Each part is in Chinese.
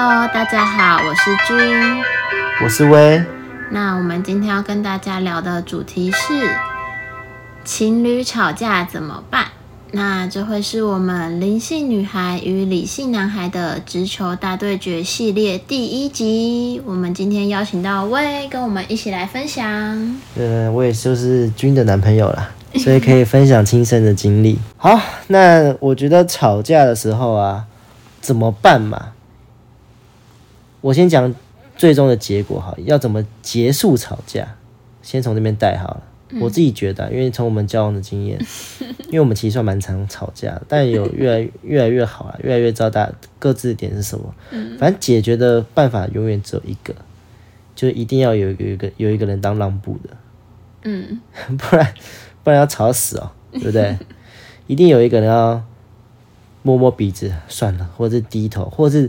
Hello，大家好，我是君。我是威。那我们今天要跟大家聊的主题是情侣吵架怎么办？那这会是我们灵性女孩与理性男孩的直球大对决系列第一集。我们今天邀请到威跟我们一起来分享。呃，我也就是君的男朋友啦，所以可以分享亲身的经历。好，那我觉得吵架的时候啊，怎么办嘛？我先讲最终的结果哈，要怎么结束吵架？先从那边带好了。我自己觉得，因为从我们交往的经验，因为我们其实算蛮常吵架，但有越来越来越好啊，越来越知道大家各自的点是什么。反正解决的办法永远只有一个，就是一定要有有一个有一个人当让步的，嗯，不然不然要吵死哦，对不对？一定有一个人要摸摸鼻子算了，或者是低头，或者是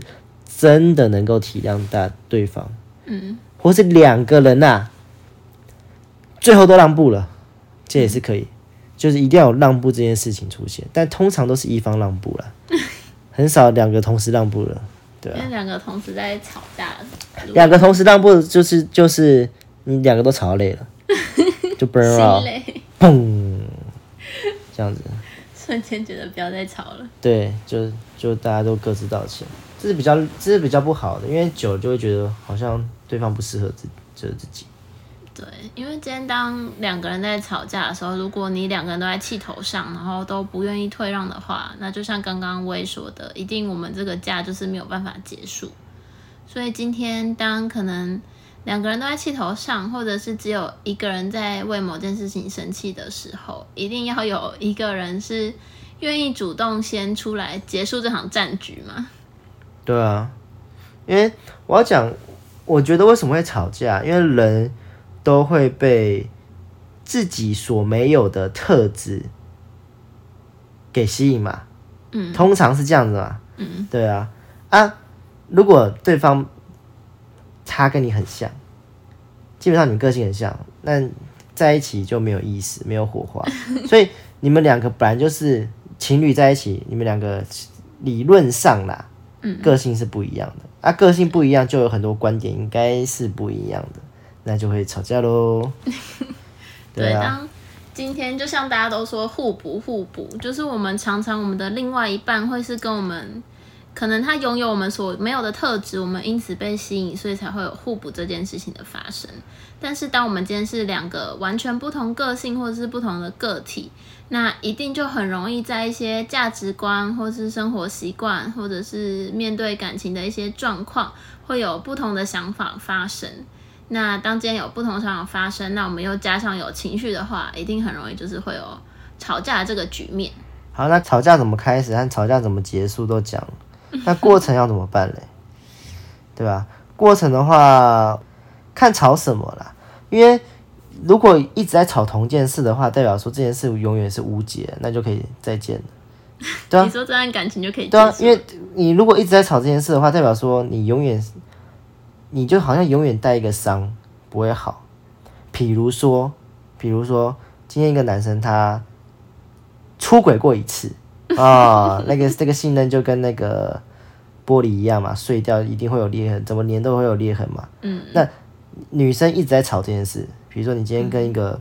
真的能够体谅大对方，嗯，或是两个人呐、最后都让步了，这也是可以，就是一定要有让步这件事情出现，但通常都是一方让步了，很少两个同时让步了，对啊，因为两个同时在吵架，两个同时让步就是就是你两个都吵到累了，就 burn 砰，这样子。瞬间觉得不要再吵了。对，就就大家都各自道歉，这是比较这是比较不好的，因为久了就会觉得好像对方不适合自己就是自己。对，因为今天当两个人在吵架的时候，如果你两个人都在气头上，然后都不愿意退让的话，那就像刚刚威说的，一定我们这个架就是没有办法结束。所以今天当可能两个人都在气头上，或者是只有一个人在为某件事情生气的时候，一定要有一个人是愿意主动先出来结束这场战局嘛。对啊，因为我要讲，我觉得为什么会吵架，因为人都会被自己所没有的特质给吸引嘛。嗯，通常是这样子嘛。嗯，对啊，啊，如果对方他跟你很像，基本上你们个性很像，那在一起就没有意思，没有火花。所以你们两个本来就是情侣在一起，你们两个理论上啦，嗯个性是不一样的。啊，个性不一样，就有很多观点应该是不一样的，那就会吵架喽。对，啊，当今天就像大家都说互补互补，就是我们常常我们的另外一半会是跟我们，可能他拥有我们所没有的特质，我们因此被吸引，所以才会有互补这件事情的发生。但是当我们今天是两个完全不同个性或者是不同的个体，那一定就很容易在一些价值观或是生活习惯，或者是面对感情的一些状况，会有不同的想法发生。那当今天有不同想法发生，那我们又加上有情绪的话，一定很容易就是会有吵架的这个局面。好，那吵架怎么开始和吵架怎么结束都讲，那过程要怎么办嘞？对吧？过程的话，看吵什么啦。因为如果一直在吵同件事的话，代表说这件事永远是无解，那就可以再见了。对啊你说这段感情就可以对啊，因为你如果一直在吵这件事的话，代表说你永远，你就好像永远带一个伤，不会好。比如说，比如说，今天一个男生他出轨过一次啊、那个这个信任就跟那个玻璃一样嘛，碎掉一定会有裂痕，怎么粘都会有裂痕嘛。嗯，那女生一直在吵这件事，比如说你今天跟一个，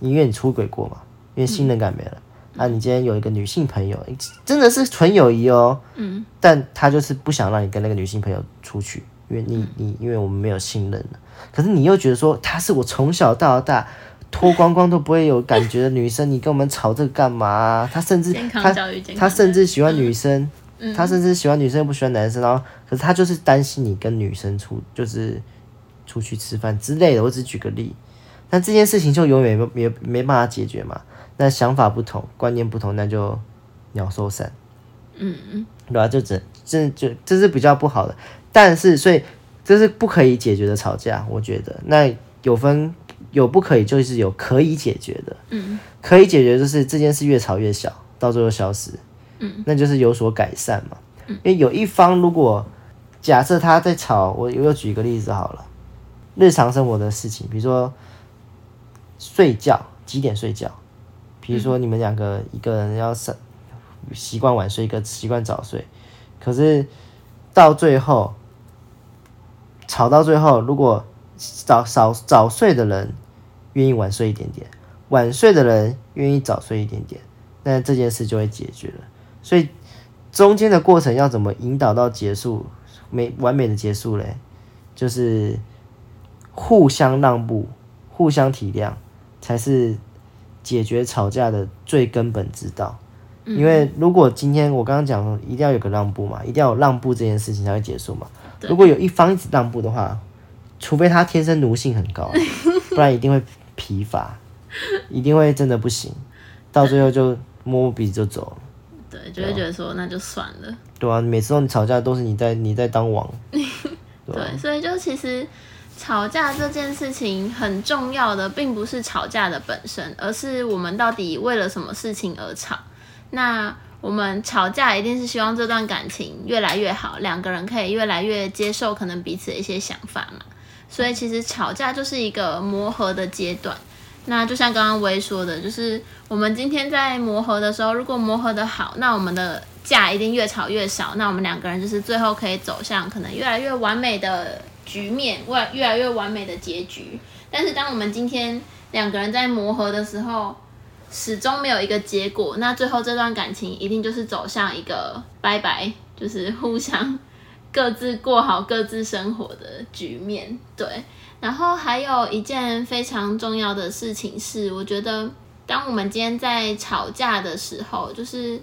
因为你出轨过嘛，因为信任感没了。啊，你今天有一个女性朋友，真的是纯友谊哦，嗯，但他就是不想让你跟那个女性朋友出去，因为你你因为我们没有信任了。可是你又觉得说她是我从小到大脱光光都不会有感觉的女生，你跟我们吵这个干嘛啊、她甚至健康她教育健康她甚至喜欢女生，嗯她甚至喜欢女生又不喜欢男生，然后可是她就是担心你跟女生出就是出去吃饭之类的。我只举个例，但这件事情就永远没没没办法解决嘛。那想法不同，观念不同，那就鸟兽散。嗯嗯，对吧、就只这就这是比较不好的，但是所以这是不可以解决的吵架，我觉得那有分有不可以，就是有可以解决的。嗯，可以解决就是这件事越吵越小，到最后消失。嗯，那就是有所改善嘛。因为有一方如果假设他在吵，我我又举一个例子好了，日常生活的事情，比如说睡觉几点睡觉，比如说你们两个一个人要上习惯晚睡，一个习惯早睡，可是到最后吵到最后，如果早早早睡的人愿意晚睡一点点，晚睡的人愿意早睡一点点，那这件事就会解决了。所以中间的过程要怎么引导到结束，没完美的结束嘞？就是互相让步、互相体谅，才是解决吵架的最根本之道。因为如果今天我刚刚讲，一定要有个让步嘛，一定要有让步这件事情才会结束嘛。如果有一方一直让步的话，除非他天生奴性很高，不然一定会疲乏，一定会真的不行，到最后就摸摸鼻子就走了。对，就会觉得说那就算了。对啊，每次你吵架都是你在你在当王。对，所以就其实吵架这件事情很重要的，并不是吵架的本身，而是我们到底为了什么事情而吵。那我们吵架一定是希望这段感情越来越好，两个人可以越来越接受可能彼此的一些想法嘛。所以其实吵架就是一个磨合的阶段。那就像刚刚薇说的，就是我们今天在磨合的时候，如果磨合的好，那我们的架一定越吵越少。那我们两个人就是最后可以走向可能越来越完美的局面，越越来越完美的结局。但是当我们今天两个人在磨合的时候，始终没有一个结果，那最后这段感情一定就是走向一个拜拜，就是互相各自过好各自生活的局面。对，然后还有一件非常重要的事情是，我觉得当我们今天在吵架的时候，就是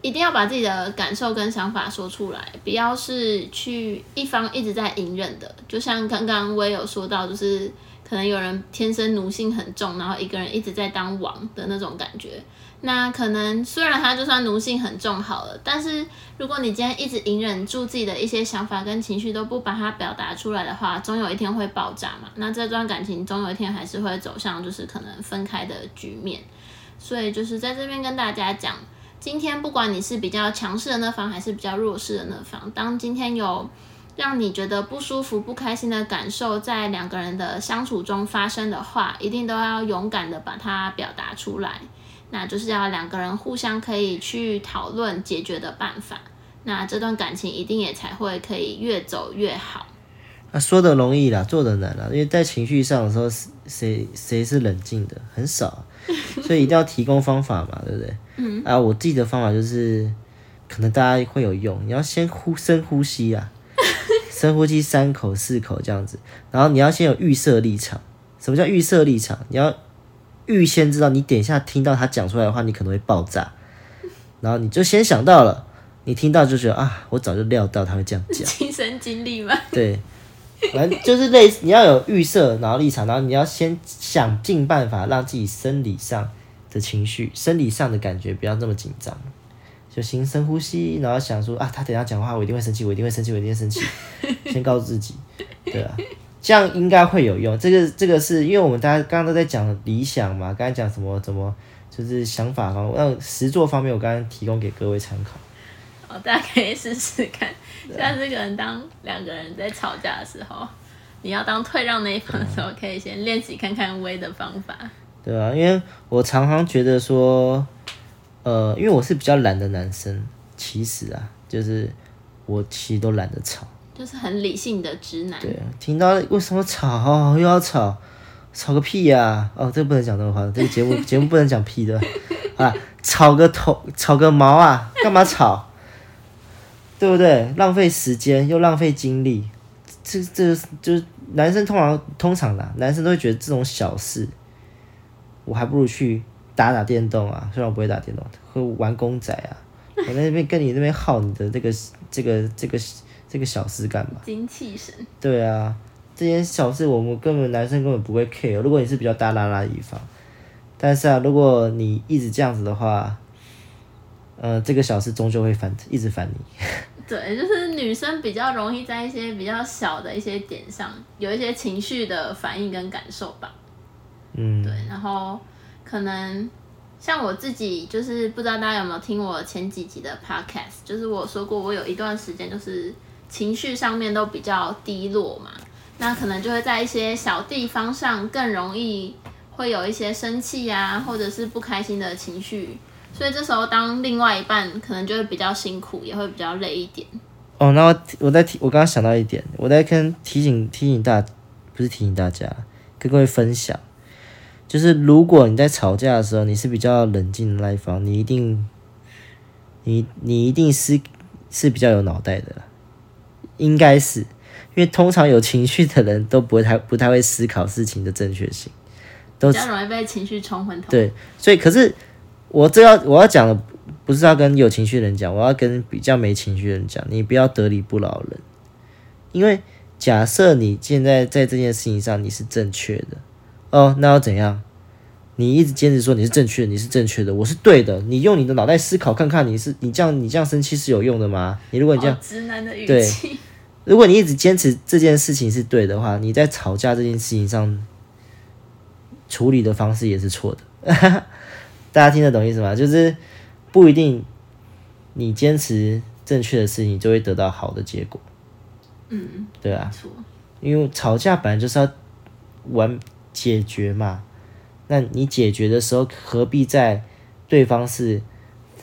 一定要把自己的感受跟想法说出来，不要是去一方一直在隐忍的。就像刚刚我也有说到，就是。可能有人天生奴性很重，然后一个人一直在当王的那种感觉。那可能虽然他就算奴性很重好了，但是如果你今天一直隐忍住自己的一些想法跟情绪，都不把它表达出来的话，总有一天会爆炸嘛。那这段感情总有一天还是会走向就是可能分开的局面。所以就是在这边跟大家讲，今天不管你是比较强势的那方，还是比较弱势的那方，当今天有。让你觉得不舒服、不开心的感受，在两个人的相处中发生的话，一定都要勇敢的把它表达出来。那就是要两个人互相可以去讨论解决的办法。那这段感情一定也才会可以越走越好。那说的容易啦，做的难啦。因为在情绪上的时候，谁谁是冷静的很少，所以一定要提供方法嘛，对不对？嗯。啊，我自己的方法就是，可能大家会有用。你要先呼深呼吸啊。深呼吸三口四口这样子，然后你要先有预设立场。什么叫预设立场？你要预先知道，你等一下听到他讲出来的话，你可能会爆炸。然后你就先想到了，你听到就觉得啊，我早就料到他会这样讲。亲身经历吗？对，反正就是类似，你要有预设，然后立场，然后你要先想尽办法让自己生理上的情绪、生理上的感觉不要那么紧张。就先深呼吸，然后想说啊，他等下讲话，我一定会生气，我一定会生气，我一定会生气。先告诉自己，对啊，这样应该会有用。这个这个是因为我们大家刚刚都在讲理想嘛，刚才讲什么怎么就是想法方，那实作方面，我刚刚提供给各位参考。哦，大家可以试试看。下次可能当两个人在吵架的时候，你要当退让那一方的时候，可以先练习看看微的方法。对啊，因为我常常觉得说。呃，因为我是比较懒的男生，其实啊，就是我其实都懒得吵，就是很理性的直男。对啊，听到为什么吵又要吵，吵个屁呀！哦，这不能讲这种话，这个节目 节目不能讲屁的啊，吵个头，吵个毛啊，干嘛吵？对不对？浪费时间又浪费精力，这这就是男生通常通常的男生都会觉得这种小事，我还不如去。打打电动啊，虽然我不会打电动，会玩公仔啊。我在那边跟你那边耗你的这个这个这个这个小事干嘛？精气神。对啊，这件小事我们根本男生根本不会 care。如果你是比较大拉拉一方，但是啊，如果你一直这样子的话，呃，这个小事终究会烦，一直烦你。对，就是女生比较容易在一些比较小的一些点上有一些情绪的反应跟感受吧。嗯。对，然后。可能像我自己，就是不知道大家有没有听我前几集的 podcast，就是我说过，我有一段时间就是情绪上面都比较低落嘛，那可能就会在一些小地方上更容易会有一些生气呀，或者是不开心的情绪，所以这时候当另外一半可能就会比较辛苦，也会比较累一点。哦，那我我在提，我刚刚想到一点，我在跟提醒提醒大，不是提醒大家，跟各位分享，就是如果你在吵架的时候，你是比较冷静的那一方，你一定，你你一定是是比较有脑袋的，应该是，因为通常有情绪的人都不会太不太会思考事情的正确性，都比较容易被情绪冲昏头。对，所以可是我这要我要讲的不是要跟有情绪的人讲，我要跟比较没情绪的人讲，你不要得理不饶人，因为假设你现在在这件事情上你是正确的，哦，那要怎样？你一直坚持说你是正确的，你是正确的，我是对的，你用你的脑袋思考看看，你是你这样你这样生气是有用的吗？你如果你这样直男的语对。气，如果你一直坚持这件事情是对的话，你在吵架这件事情上处理的方式也是错的。大家听得懂意思吗？就是不一定你坚持正确的事情就会得到好的结果，嗯，对啊，因为吵架本来就是要完解决嘛。那你解决的时候，何必在对方是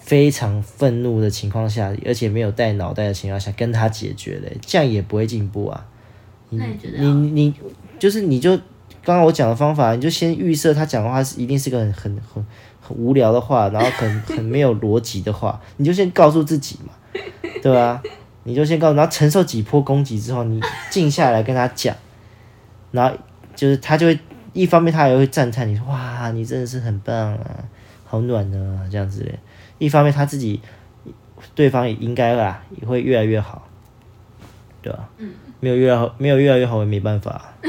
非常愤怒的情况下，而且没有带脑袋的情况下跟他解决嘞？这样也不会进步啊。你你你就是你就刚刚我讲的方法，你就先预设他讲的话是一定是个很很很很无聊的话，然后很 很没有逻辑的话，你就先告诉自己嘛，对吧、你就先告诉，然后承受几波攻击之后，你静下来跟他讲，然后就是他就会一方面他也会赞叹你说哇，你真的是很棒啊，好暖啊、这样子嘞。一方面他自己对方也应该啦，也会越来越好，对吧、嗯，没有越来好，没有越来越好，我也没办法，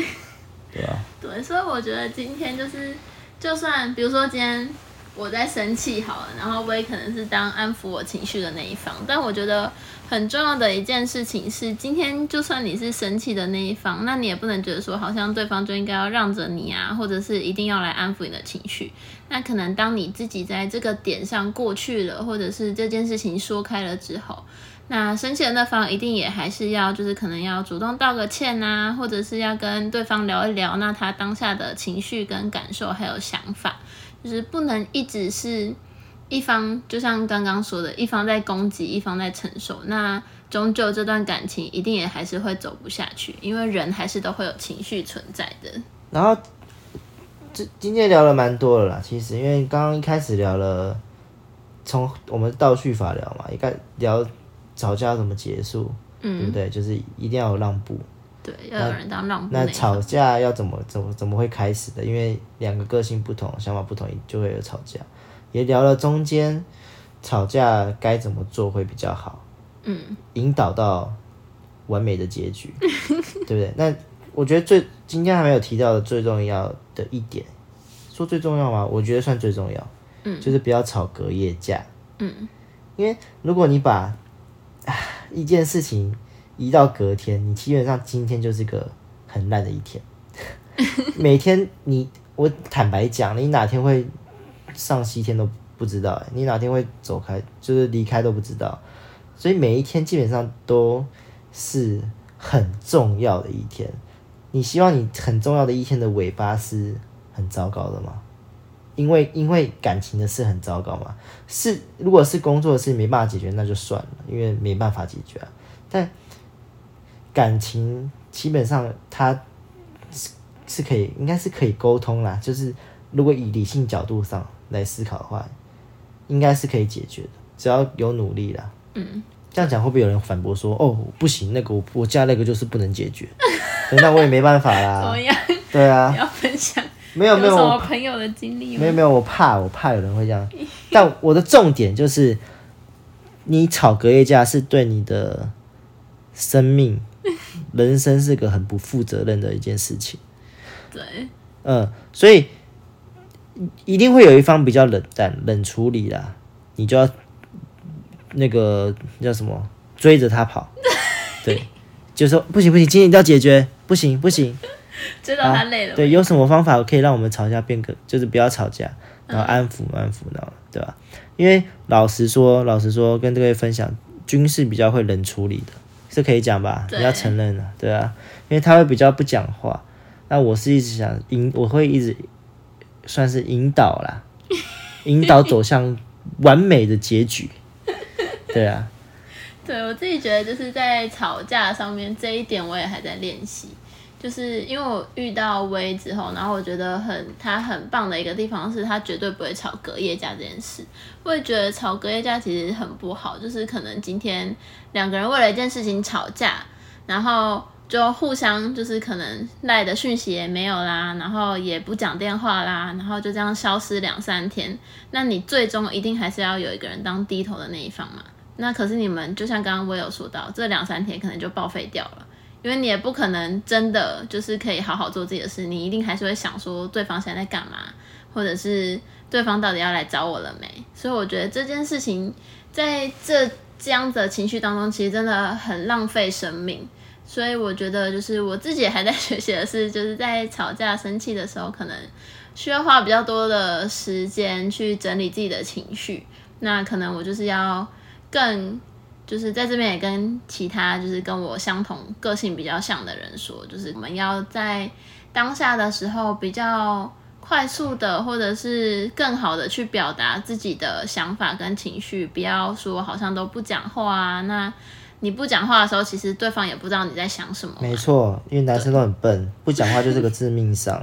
对吧、对，所以我觉得今天就是，就算比如说今天我在生气好了，然后我也可能是当安抚我情绪的那一方，但我觉得很重要的一件事情是，今天就算你是生气的那一方，那你也不能觉得说好像对方就应该要让着你啊，或者是一定要来安抚你的情绪。那可能当你自己在这个点上过去了，或者是这件事情说开了之后，那生气的那方一定也还是要，就是可能要主动道个歉啊，或者是要跟对方聊一聊，那他当下的情绪跟感受还有想法，就是不能一直是一方，就像刚刚说的，一方在攻击，一方在承受，那终究这段感情一定也还是会走不下去，因为人还是都会有情绪存在的。然后这今天聊了蛮多了啦，其实因为刚刚一开始聊了，从我们倒叙法聊嘛，一开聊吵架要怎么结束，嗯对不对？就是一定要有让步。对，要有人当让步那。吵架要怎么怎么怎么会开始的？因为两个个性不同，想法不同，就会有吵架。也聊了中间吵架该怎么做会比较好，嗯，引导到完美的结局，对不对？那我觉得最今天还没有提到的最重要的一点，说最重要吗？我觉得算最重要，嗯，就是不要吵隔夜架，嗯，因为如果你把啊一件事情移到隔天，你基本上今天就是个很烂的一天。每天你，我坦白讲，你哪天会上西天都不知道、欸，你哪天会走开，就是离开都不知道。所以每一天基本上都是很重要的一天。你希望你很重要的一天的尾巴是很糟糕的吗？因为因为感情的事很糟糕嘛，是如果是工作的事没办法解决，那就算了，因为没办法解决啊。但感情基本上它是是可以，应该是可以沟通啦。就是如果以理性角度上来思考的话，应该是可以解决的，只要有努力啦。嗯，这样讲会不会有人反驳说，哦，不行，那个我我家那个就是不能解决，对那我也没办法怎啦么。样？对啊你，要分享没有没有，什我朋友的经历？没有没有，我怕我怕有人会这样。但我的重点就是，你吵隔夜架是对你的生命、人生是个很不负责任的一件事情。对，嗯，所以一定会有一方比较冷淡、冷处理啦，你就要那个叫什么追着他跑，对，就说不行不行，今天一定要解决，不行不行，知道他累了吗。对，有什么方法可以让我们吵架变个，就是不要吵架，然后安抚安抚，然后对吧？因为老实说，老实说，跟各位分享，军事比较会冷处理的，是可以讲吧？你要承认的，对啊，因为他会比较不讲话。那我是一直想赢，我会一直算是引导啦，引导走向完美的结局。对啊，对我自己觉得，就是在吵架上面这一点，我也还在练习。就是因为我遇到威之后，然后我觉得很他很棒的一个地方是，他绝对不会吵隔夜架这件事。我也觉得吵隔夜架其实很不好，就是可能今天两个人为了一件事情吵架，然后就互相就是可能赖的讯息也没有啦，然后也不讲电话啦，然后就这样消失两三天。那你最终一定还是要有一个人当低头的那一方嘛？那可是你们就像刚刚我有说到，这两三天可能就报废掉了。因为你也不可能真的就是可以好好做自己的事，你一定还是会想说对方现在在干嘛，或者是对方到底要来找我了没？所以我觉得这件事情在这这样的情绪当中，其实真的很浪费生命。所以我觉得就是我自己还在学习的是，就是在吵架生气的时候，可能需要花比较多的时间去整理自己的情绪。那可能我就是要更。就是在这边也跟其他就是跟我相同个性比较像的人说，就是我们要在当下的时候比较快速的，或者是更好的去表达自己的想法跟情绪，不要说好像都不讲话啊。那你不讲话的时候，其实对方也不知道你在想什么。没错，因为男生都很笨，不讲话就是个致命伤。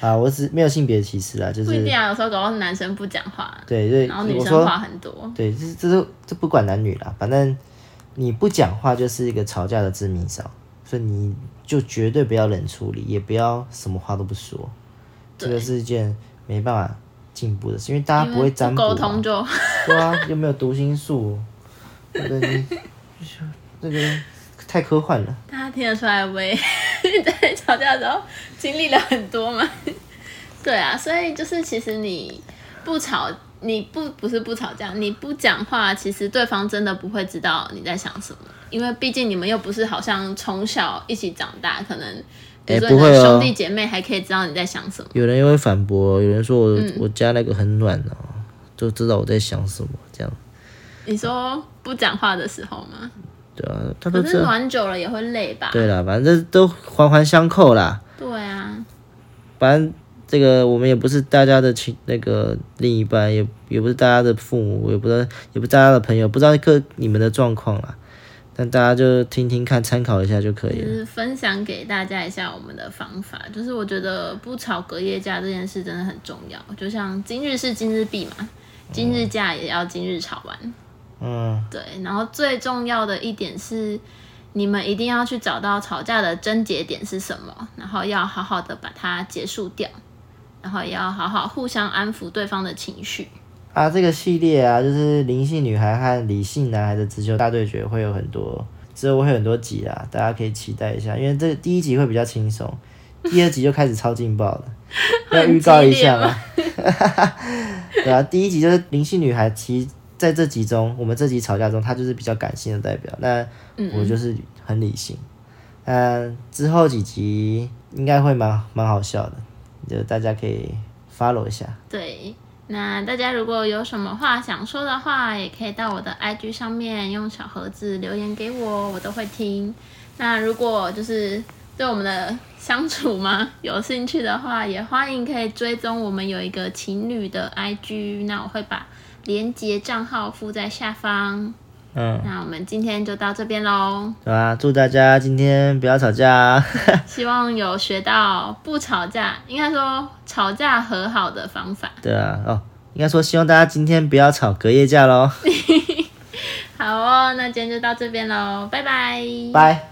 啊，我只没有性别歧视啦，就是不一定啊。有时候搞到男生不讲话，对对，然后女生话很多，对，这这是这不管男女啦，反正你不讲话就是一个吵架的致命伤，所以你就绝对不要冷处理，也不要什么话都不说，这个是一件没办法进步的事，因为大家不会占卜，沟通就 对啊，又没有读心术，对你这个太科幻了。大家听得出来喂？在吵架的时候经历了很多嘛，对啊，所以就是其实你不吵，你不不是不吵架，你不讲话，其实对方真的不会知道你在想什么，因为毕竟你们又不是好像从小一起长大，可能比如说兄弟姐妹还可以知道你在想什么。有人又会反驳，有人说我我家那个很暖哦，就知道我在想什么这样。你说不讲话的时候吗？对啊，他都是暖久了也会累吧？对啦，反正都环环相扣啦。对啊，反正这个我们也不是大家的亲，那个另一半也也不是大家的父母，也不知道也不是大家的朋友，不知道各你们的状况啦。但大家就听听看，参考一下就可以了。就是分享给大家一下我们的方法，就是我觉得不吵隔夜架这件事真的很重要。就像今日事今日毕嘛，今日架也要今日吵完。嗯，对，然后最重要的一点是，你们一定要去找到吵架的症结点是什么，然后要好好的把它结束掉，然后也要好好互相安抚对方的情绪。啊，这个系列啊，就是灵性女孩和理性男孩的直球大对决，会有很多，之后会很多集啊，大家可以期待一下。因为这第一集会比较轻松，第二集就开始超劲爆了，要预告一下吗。对啊，第一集就是灵性女孩，其实。在这集中，我们这集吵架中，他就是比较感性的代表，那我就是很理性。嗯，之后几集应该会蛮蛮好笑的，就大家可以 follow 一下。对，那大家如果有什么话想说的话，也可以到我的 IG 上面用小盒子留言给我，我都会听。那如果就是对我们的相处吗有兴趣的话，也欢迎可以追踪我们有一个情侣的 IG，那我会把。连接账号附在下方。嗯，那我们今天就到这边喽。对啊，祝大家今天不要吵架。希望有学到不吵架，应该说吵架和好的方法。对啊，哦，应该说希望大家今天不要吵隔夜架喽。好哦，那今天就到这边喽，拜拜。拜。